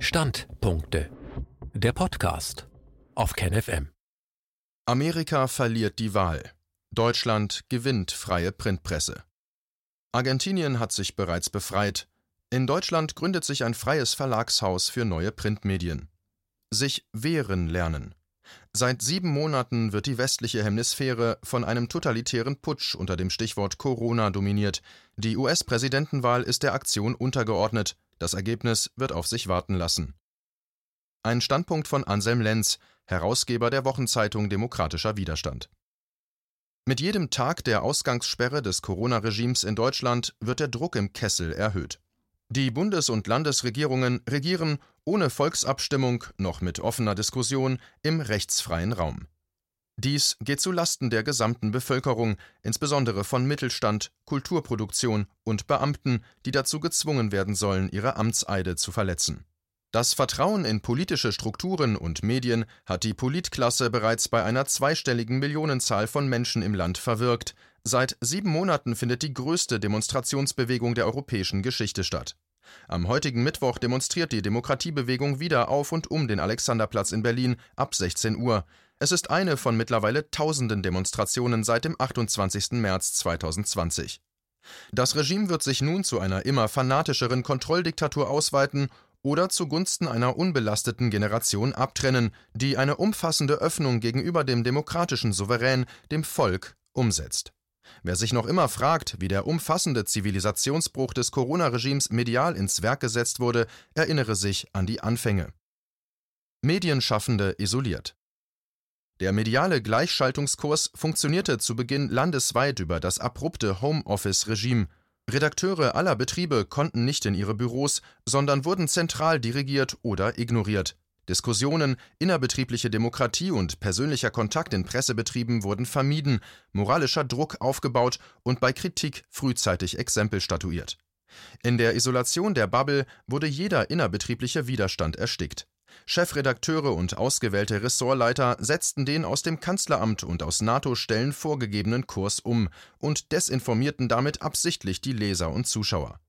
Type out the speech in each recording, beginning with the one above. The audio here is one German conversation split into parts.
Standpunkte. Der Podcast auf KenFM. Amerika verliert die Wahl. Deutschland gewinnt freie Printpresse. Argentinien hat sich bereits befreit. In Deutschland gründet sich ein freies Verlagshaus für neue Printmedien. Sich wehren lernen. Seit sieben Monaten wird die westliche Hemisphäre von einem totalitären Putsch unter dem Stichwort Corona dominiert. Die US-Präsidentenwahl ist der Aktion untergeordnet. Das Ergebnis wird auf sich warten lassen. Ein Standpunkt von Anselm Lenz, Herausgeber der Wochenzeitung Demokratischer Widerstand. Mit jedem Tag der Ausgangssperre des Corona-Regimes in Deutschland wird der Druck im Kessel erhöht. Die Bundes- und Landesregierungen regieren ohne Volksabstimmung noch mit offener Diskussion im rechtsfreien Raum. Dies geht zu Lasten der gesamten Bevölkerung, insbesondere von Mittelstand, Kulturproduktion und Beamten, die dazu gezwungen werden sollen, ihre Amtseide zu verletzen. Das Vertrauen in politische Strukturen und Medien hat die Politklasse bereits bei einer zweistelligen Millionenzahl von Menschen im Land verwirkt. Seit sieben Monaten findet die größte Demonstrationsbewegung der europäischen Geschichte statt. Am heutigen Mittwoch demonstriert die Demokratiebewegung wieder auf und um den Alexanderplatz in Berlin ab 16 Uhr. Es ist eine von mittlerweile tausenden Demonstrationen seit dem 28. März 2020. Das Regime wird sich nun zu einer immer fanatischeren Kontrolldiktatur ausweiten oder zugunsten einer unbelasteten Generation abtrennen, die eine umfassende Öffnung gegenüber dem demokratischen Souverän, dem Volk, umsetzt. Wer sich noch immer fragt, wie der umfassende Zivilisationsbruch des Corona-Regimes medial ins Werk gesetzt wurde, erinnere sich an die Anfänge. Medienschaffende isoliert. Der mediale Gleichschaltungskurs funktionierte zu Beginn landesweit über das abrupte Homeoffice-Regime. Redakteure aller Betriebe konnten nicht in ihre Büros, sondern wurden zentral dirigiert oder ignoriert. Diskussionen, innerbetriebliche Demokratie und persönlicher Kontakt in Pressebetrieben wurden vermieden, moralischer Druck aufgebaut und bei Kritik frühzeitig Exempel statuiert. In der Isolation der Bubble wurde jeder innerbetriebliche Widerstand erstickt. Chefredakteure und ausgewählte Ressortleiter setzten den aus dem Kanzleramt und aus NATO-Stellen vorgegebenen Kurs um und desinformierten damit absichtlich die Leser und Zuschauer.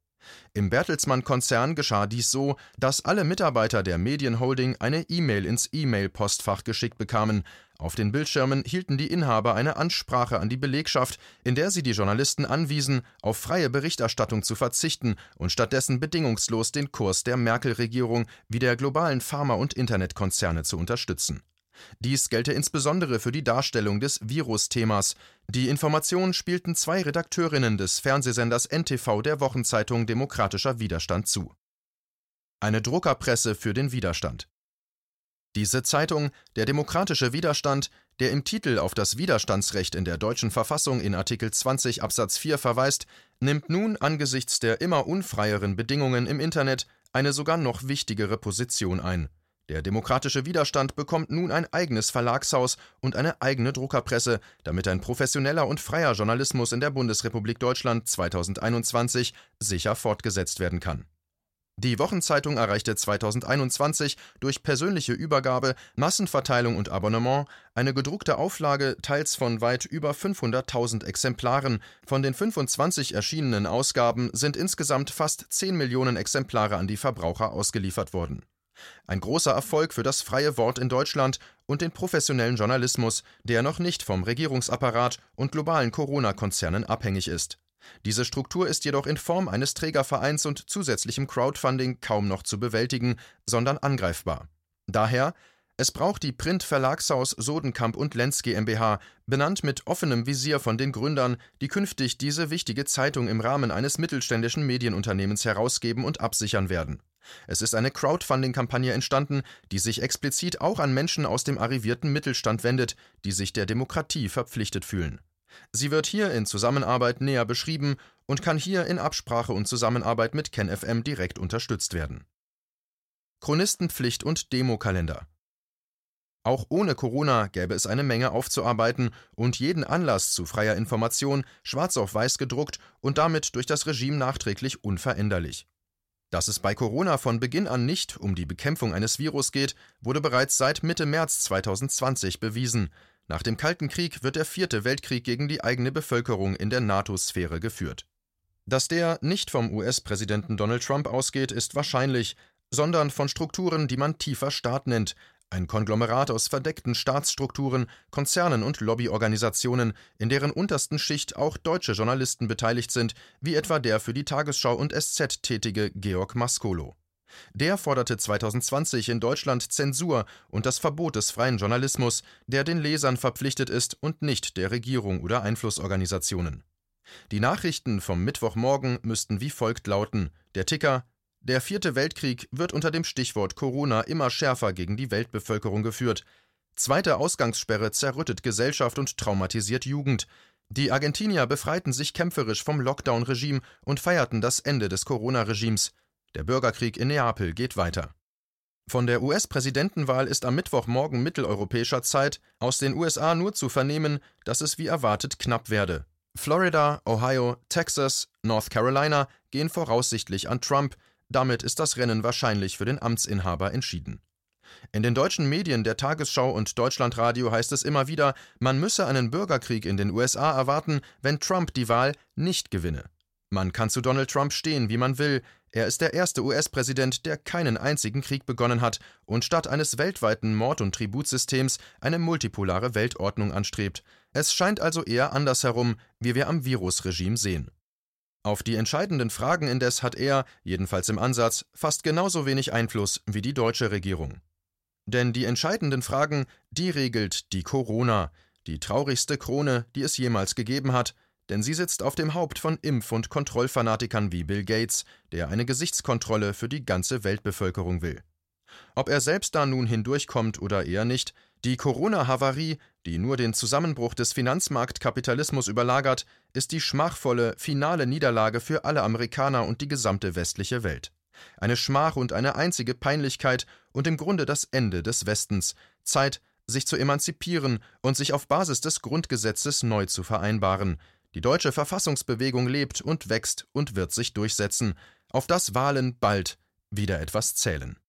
Im Bertelsmann-Konzern geschah dies so, dass alle Mitarbeiter der Medienholding eine E-Mail ins E-Mail-Postfach geschickt bekamen. Auf den Bildschirmen hielten die Inhaber eine Ansprache an die Belegschaft, in der sie die Journalisten anwiesen, auf freie Berichterstattung zu verzichten und stattdessen bedingungslos den Kurs der Merkel-Regierung wie der globalen Pharma- und Internetkonzerne zu unterstützen dies gelte insbesondere für die Darstellung des Virus-Themas. Die Information spielten zwei Redakteurinnen des Fernsehsenders NTV der Wochenzeitung Demokratischer Widerstand zu. Eine Druckerpresse für den Widerstand. Diese Zeitung, der demokratische Widerstand, der im Titel auf das Widerstandsrecht in der deutschen Verfassung in Artikel 20 Absatz 4 verweist, nimmt nun angesichts der immer unfreieren Bedingungen im Internet eine sogar noch wichtigere Position ein. Der demokratische Widerstand bekommt nun ein eigenes Verlagshaus und eine eigene Druckerpresse, damit ein professioneller und freier Journalismus in der Bundesrepublik Deutschland 2021 sicher fortgesetzt werden kann. Die Wochenzeitung erreichte 2021 durch persönliche Übergabe, Massenverteilung und Abonnement eine gedruckte Auflage teils von weit über 500.000 Exemplaren. Von den 25 erschienenen Ausgaben sind insgesamt fast 10 Millionen Exemplare an die Verbraucher ausgeliefert worden. Ein großer Erfolg für das freie Wort in Deutschland und den professionellen Journalismus, der noch nicht vom Regierungsapparat und globalen Corona-Konzernen abhängig ist. Diese Struktur ist jedoch in Form eines Trägervereins und zusätzlichem Crowdfunding kaum noch zu bewältigen, sondern angreifbar. Daher es braucht die Print-Verlagshaus Sodenkamp und Lenz GmbH, benannt mit offenem Visier von den Gründern, die künftig diese wichtige Zeitung im Rahmen eines mittelständischen Medienunternehmens herausgeben und absichern werden. Es ist eine Crowdfunding-Kampagne entstanden, die sich explizit auch an Menschen aus dem arrivierten Mittelstand wendet, die sich der Demokratie verpflichtet fühlen. Sie wird hier in Zusammenarbeit näher beschrieben und kann hier in Absprache und Zusammenarbeit mit KenFM direkt unterstützt werden. Chronistenpflicht und Demokalender auch ohne Corona gäbe es eine Menge aufzuarbeiten und jeden Anlass zu freier Information schwarz auf weiß gedruckt und damit durch das Regime nachträglich unveränderlich. Dass es bei Corona von Beginn an nicht um die Bekämpfung eines Virus geht, wurde bereits seit Mitte März 2020 bewiesen. Nach dem Kalten Krieg wird der vierte Weltkrieg gegen die eigene Bevölkerung in der NATO-Sphäre geführt. Dass der nicht vom US-Präsidenten Donald Trump ausgeht, ist wahrscheinlich, sondern von Strukturen, die man tiefer Staat nennt, ein Konglomerat aus verdeckten Staatsstrukturen, Konzernen und Lobbyorganisationen, in deren untersten Schicht auch deutsche Journalisten beteiligt sind, wie etwa der für die Tagesschau und SZ tätige Georg Maskolo. Der forderte 2020 in Deutschland Zensur und das Verbot des freien Journalismus, der den Lesern verpflichtet ist und nicht der Regierung oder Einflussorganisationen. Die Nachrichten vom Mittwochmorgen müssten wie folgt lauten: Der Ticker der vierte Weltkrieg wird unter dem Stichwort Corona immer schärfer gegen die Weltbevölkerung geführt. Zweite Ausgangssperre zerrüttet Gesellschaft und traumatisiert Jugend. Die Argentinier befreiten sich kämpferisch vom Lockdown-Regime und feierten das Ende des Corona-Regimes. Der Bürgerkrieg in Neapel geht weiter. Von der US-Präsidentenwahl ist am Mittwochmorgen mitteleuropäischer Zeit aus den USA nur zu vernehmen, dass es wie erwartet knapp werde. Florida, Ohio, Texas, North Carolina gehen voraussichtlich an Trump, damit ist das Rennen wahrscheinlich für den Amtsinhaber entschieden. In den deutschen Medien der Tagesschau und Deutschlandradio heißt es immer wieder, man müsse einen Bürgerkrieg in den USA erwarten, wenn Trump die Wahl nicht gewinne. Man kann zu Donald Trump stehen, wie man will, er ist der erste US-Präsident, der keinen einzigen Krieg begonnen hat und statt eines weltweiten Mord- und Tributsystems eine multipolare Weltordnung anstrebt. Es scheint also eher andersherum, wie wir am Virusregime sehen. Auf die entscheidenden Fragen indes hat er, jedenfalls im Ansatz, fast genauso wenig Einfluss wie die deutsche Regierung. Denn die entscheidenden Fragen, die regelt die Corona, die traurigste Krone, die es jemals gegeben hat, denn sie sitzt auf dem Haupt von Impf- und Kontrollfanatikern wie Bill Gates, der eine Gesichtskontrolle für die ganze Weltbevölkerung will. Ob er selbst da nun hindurchkommt oder eher nicht, die Corona-Havarie, die nur den Zusammenbruch des Finanzmarktkapitalismus überlagert, ist die schmachvolle, finale Niederlage für alle Amerikaner und die gesamte westliche Welt. Eine Schmach und eine einzige Peinlichkeit und im Grunde das Ende des Westens. Zeit, sich zu emanzipieren und sich auf Basis des Grundgesetzes neu zu vereinbaren. Die deutsche Verfassungsbewegung lebt und wächst und wird sich durchsetzen, auf das Wahlen bald wieder etwas zählen.